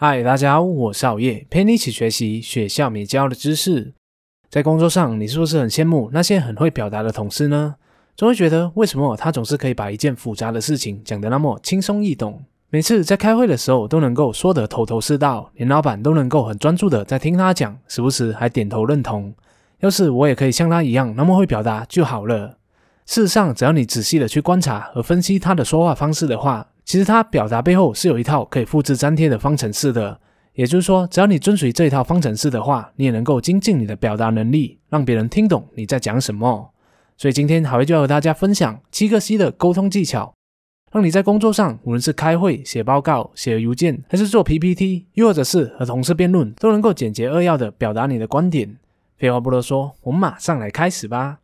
嗨，大家好，我是熬夜，陪你一起学习学校没教的知识。在工作上，你是不是很羡慕那些很会表达的同事呢？总会觉得为什么他总是可以把一件复杂的事情讲得那么轻松易懂？每次在开会的时候都能够说得头头是道，连老板都能够很专注的在听他讲，时不时还点头认同。要是我也可以像他一样那么会表达就好了。事实上，只要你仔细的去观察和分析他的说话方式的话，其实它表达背后是有一套可以复制粘贴的方程式的，也就是说，只要你遵循这一套方程式的话，你也能够精进你的表达能力，让别人听懂你在讲什么。所以今天好威就要和大家分享七个 C 的沟通技巧，让你在工作上，无论是开会、写报告、写邮件，还是做 PPT，又或者是和同事辩论，都能够简洁扼要的表达你的观点。废话不多说，我们马上来开始吧。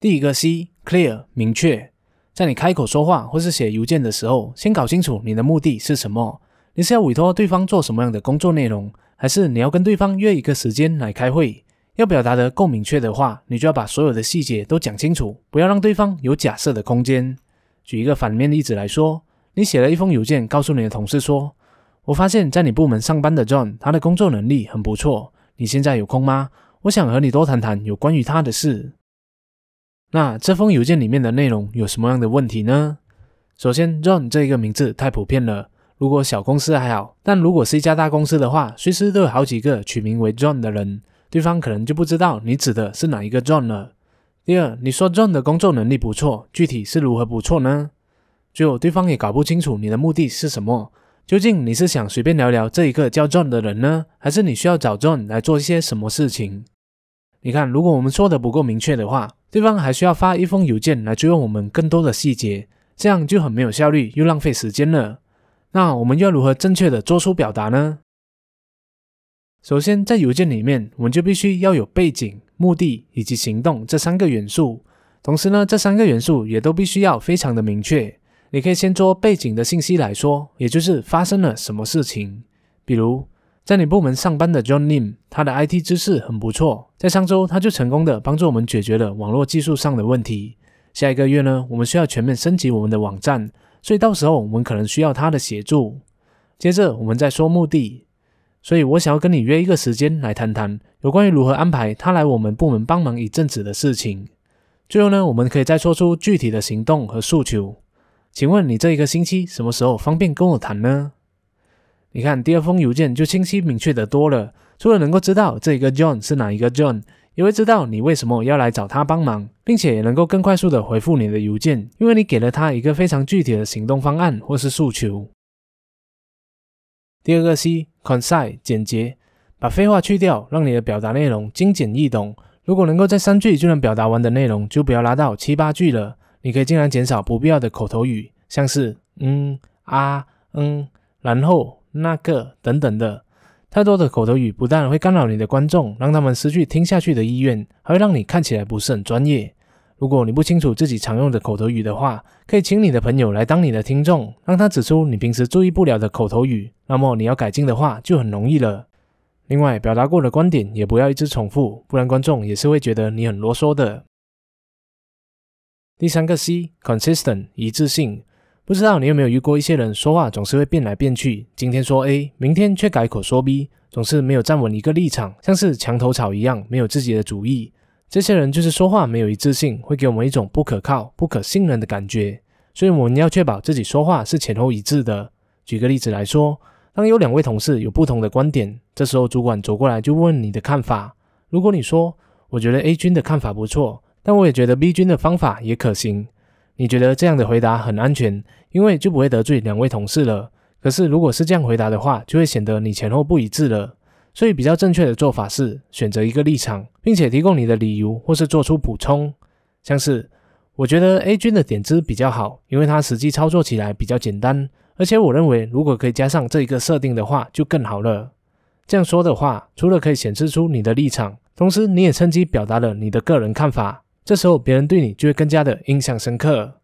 第一个 C，Clear，明确。在你开口说话或是写邮件的时候，先搞清楚你的目的是什么。你是要委托对方做什么样的工作内容，还是你要跟对方约一个时间来开会？要表达的够明确的话，你就要把所有的细节都讲清楚，不要让对方有假设的空间。举一个反面例子来说，你写了一封邮件，告诉你的同事说：“我发现，在你部门上班的 John，他的工作能力很不错。你现在有空吗？我想和你多谈谈有关于他的事。”那这封邮件里面的内容有什么样的问题呢？首先，John 这一个名字太普遍了。如果小公司还好，但如果是一家大公司的话，随时都有好几个取名为 John 的人，对方可能就不知道你指的是哪一个 John 了。第二，你说 John 的工作能力不错，具体是如何不错呢？最后，对方也搞不清楚你的目的是什么。究竟你是想随便聊聊这一个叫 John 的人呢，还是你需要找 John 来做一些什么事情？你看，如果我们说的不够明确的话，对方还需要发一封邮件来追问我们更多的细节，这样就很没有效率，又浪费时间了。那我们要如何正确的做出表达呢？首先，在邮件里面，我们就必须要有背景、目的以及行动这三个元素。同时呢，这三个元素也都必须要非常的明确。你可以先做背景的信息来说，也就是发生了什么事情，比如。在你部门上班的 John Lim，他的 IT 知识很不错。在上周，他就成功的帮助我们解决了网络技术上的问题。下一个月呢，我们需要全面升级我们的网站，所以到时候我们可能需要他的协助。接着，我们再说目的。所以我想要跟你约一个时间来谈谈有关于如何安排他来我们部门帮忙一阵子的事情。最后呢，我们可以再说出具体的行动和诉求。请问你这一个星期什么时候方便跟我谈呢？你看，第二封邮件就清晰明确的多了。除了能够知道这一个 John 是哪一个 John，也会知道你为什么要来找他帮忙，并且也能够更快速的回复你的邮件，因为你给了他一个非常具体的行动方案或是诉求。第二个 C，concise 简洁，把废话去掉，让你的表达内容精简易懂。如果能够在三句就能表达完的内容，就不要拉到七八句了。你可以尽量减少不必要的口头语，像是嗯啊嗯，然后。那个等等的，太多的口头语不但会干扰你的观众，让他们失去听下去的意愿，还会让你看起来不是很专业。如果你不清楚自己常用的口头语的话，可以请你的朋友来当你的听众，让他指出你平时注意不了的口头语。那么你要改进的话就很容易了。另外，表达过的观点也不要一直重复，不然观众也是会觉得你很啰嗦的。第三个 C，consistent 一致性。不知道你有没有遇过一些人说话总是会变来变去，今天说 A，明天却改口说 B，总是没有站稳一个立场，像是墙头草一样，没有自己的主意。这些人就是说话没有一致性，会给我们一种不可靠、不可信任的感觉。所以我们要确保自己说话是前后一致的。举个例子来说，当有两位同事有不同的观点，这时候主管走过来就问你的看法。如果你说我觉得 A 君的看法不错，但我也觉得 B 君的方法也可行。你觉得这样的回答很安全，因为就不会得罪两位同事了。可是如果是这样回答的话，就会显得你前后不一致了。所以比较正确的做法是选择一个立场，并且提供你的理由或是做出补充，像是我觉得 A 君的点子比较好，因为它实际操作起来比较简单，而且我认为如果可以加上这一个设定的话就更好了。这样说的话，除了可以显示出你的立场，同时你也趁机表达了你的个人看法。这时候别人对你就会更加的印象深刻。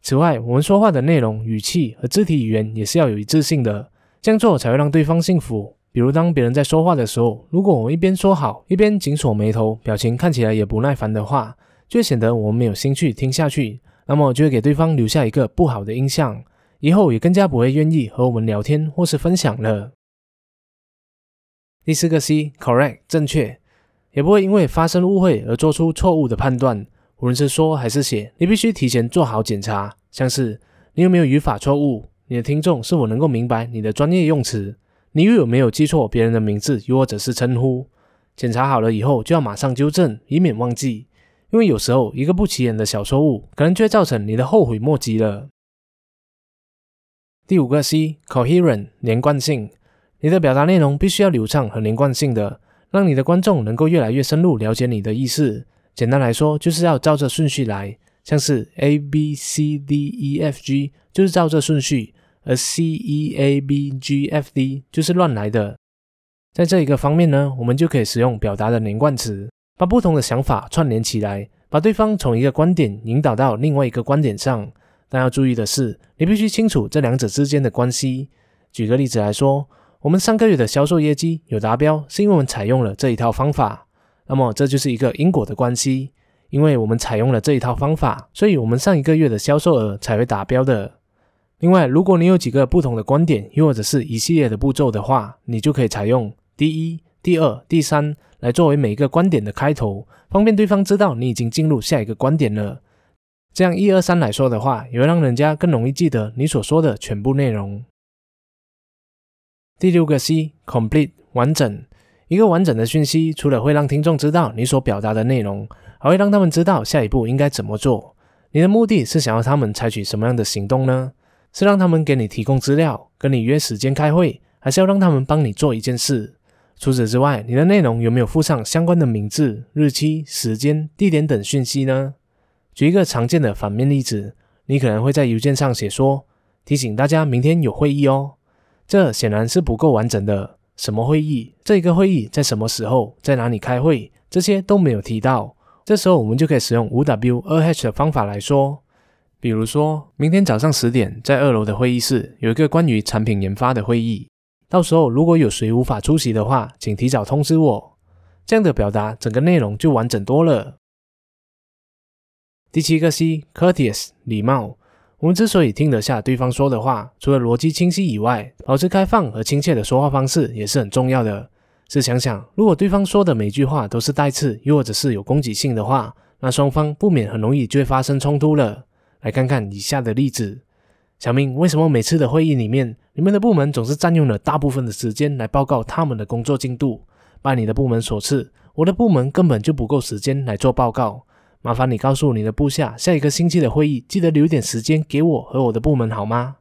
此外，我们说话的内容、语气和肢体语言也是要有一致性的，这样做才会让对方信服。比如，当别人在说话的时候，如果我们一边说好，一边紧锁眉头，表情看起来也不耐烦的话，就会显得我们没有兴趣听下去，那么就会给对方留下一个不好的印象。以后也更加不会愿意和我们聊天或是分享了。第四个 C，correct 正确，也不会因为发生误会而做出错误的判断。无论是说还是写，你必须提前做好检查，像是你有没有语法错误，你的听众是否能够明白你的专业用词，你又有没有记错别人的名字又或者是称呼。检查好了以后就要马上纠正，以免忘记。因为有时候一个不起眼的小错误，可能就会造成你的后悔莫及了。第五个 C，coherent 连贯性，你的表达内容必须要流畅和连贯性的，让你的观众能够越来越深入了解你的意思。简单来说，就是要照着顺序来，像是 A B C D E F G 就是照着顺序，而 C E A B G F D 就是乱来的。在这一个方面呢，我们就可以使用表达的连贯词。把不同的想法串联起来，把对方从一个观点引导到另外一个观点上。但要注意的是，你必须清楚这两者之间的关系。举个例子来说，我们上个月的销售业绩有达标，是因为我们采用了这一套方法。那么这就是一个因果的关系，因为我们采用了这一套方法，所以我们上一个月的销售额才会达标的。另外，如果你有几个不同的观点，又或者是一系列的步骤的话，你就可以采用第一、第二、第三。来作为每一个观点的开头，方便对方知道你已经进入下一个观点了。这样一二三来说的话，也会让人家更容易记得你所说的全部内容。第六个 C，complete 完整。一个完整的讯息，除了会让听众知道你所表达的内容，还会让他们知道下一步应该怎么做。你的目的是想要他们采取什么样的行动呢？是让他们给你提供资料，跟你约时间开会，还是要让他们帮你做一件事？除此之外，你的内容有没有附上相关的名字、日期、时间、地点等讯息呢？举一个常见的反面例子，你可能会在邮件上写说：“提醒大家明天有会议哦。”这显然是不够完整的。什么会议？这一个会议在什么时候？在哪里开会？这些都没有提到。这时候我们就可以使用五 W 二 H 的方法来说，比如说明天早上十点在二楼的会议室有一个关于产品研发的会议。到时候如果有谁无法出席的话，请提早通知我。这样的表达，整个内容就完整多了。第七个 C，courteous 礼貌。我们之所以听得下对方说的话，除了逻辑清晰以外，保持开放和亲切的说话方式也是很重要的。试想想，如果对方说的每句话都是带刺，又或者是有攻击性的话，那双方不免很容易就会发生冲突了。来看看以下的例子。小明，为什么每次的会议里面，你们的部门总是占用了大部分的时间来报告他们的工作进度？拜你的部门所赐，我的部门根本就不够时间来做报告。麻烦你告诉你的部下，下一个星期的会议记得留点时间给我和我的部门，好吗？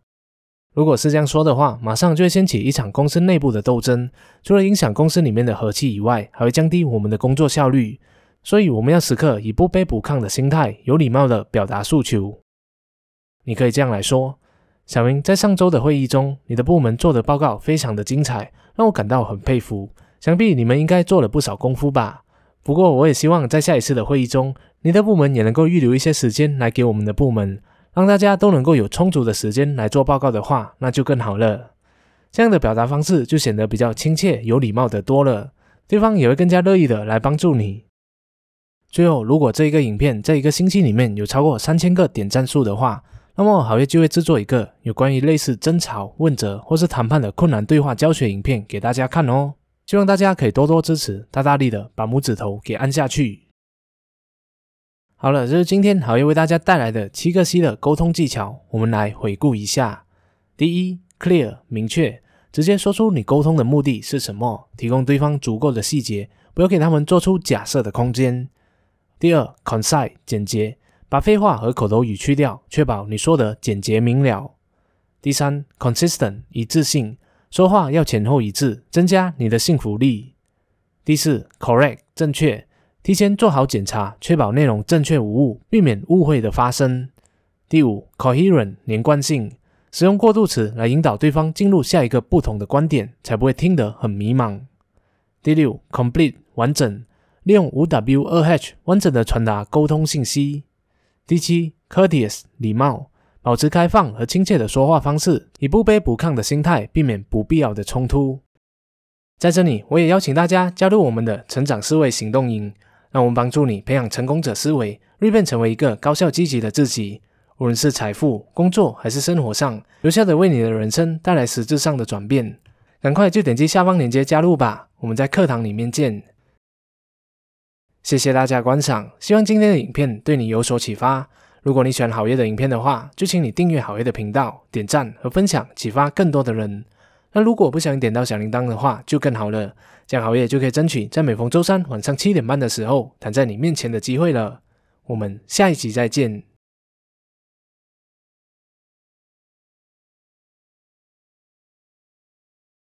如果是这样说的话，马上就会掀起一场公司内部的斗争，除了影响公司里面的和气以外，还会降低我们的工作效率。所以，我们要时刻以不卑不亢的心态，有礼貌的表达诉求。你可以这样来说。小明，在上周的会议中，你的部门做的报告非常的精彩，让我感到很佩服。想必你们应该做了不少功夫吧？不过，我也希望在下一次的会议中，你的部门也能够预留一些时间来给我们的部门，让大家都能够有充足的时间来做报告的话，那就更好了。这样的表达方式就显得比较亲切、有礼貌的多了，对方也会更加乐意的来帮助你。最后，如果这一个影片在一个星期里面有超过三千个点赞数的话，那么好业就会制作一个有关于类似争吵、问责或是谈判的困难对话教学影片给大家看哦。希望大家可以多多支持，大大力的把拇指头给按下去。好了，这是今天好业为大家带来的七个 C 的沟通技巧，我们来回顾一下。第一，clear 明确，直接说出你沟通的目的是什么，提供对方足够的细节，不要给他们做出假设的空间。第二，concise 简洁。把废话和口头语去掉，确保你说的简洁明了。第三，consistent 一致性，说话要前后一致，增加你的信服力。第四，correct 正确，提前做好检查，确保内容正确无误，避免误会的发生。第五，coherent 连贯性，使用过渡词来引导对方进入下一个不同的观点，才不会听得很迷茫。第六，complete 完整，利用五 W 二 H 完整的传达沟通信息。第七，courteous 礼貌，保持开放和亲切的说话方式，以不卑不亢的心态，避免不必要的冲突。在这里，我也邀请大家加入我们的成长思维行动营，让我们帮助你培养成功者思维，蜕变成为一个高效积极的自己。无论是财富、工作还是生活上，留下的为你的人生带来实质上的转变。赶快就点击下方链接加入吧！我们在课堂里面见。谢谢大家观赏，希望今天的影片对你有所启发。如果你喜欢好业的影片的话，就请你订阅好业的频道、点赞和分享，启发更多的人。那如果不想点到小铃铛的话，就更好了，这样熬夜就可以争取在每逢周三晚上七点半的时候躺在你面前的机会了。我们下一集再见。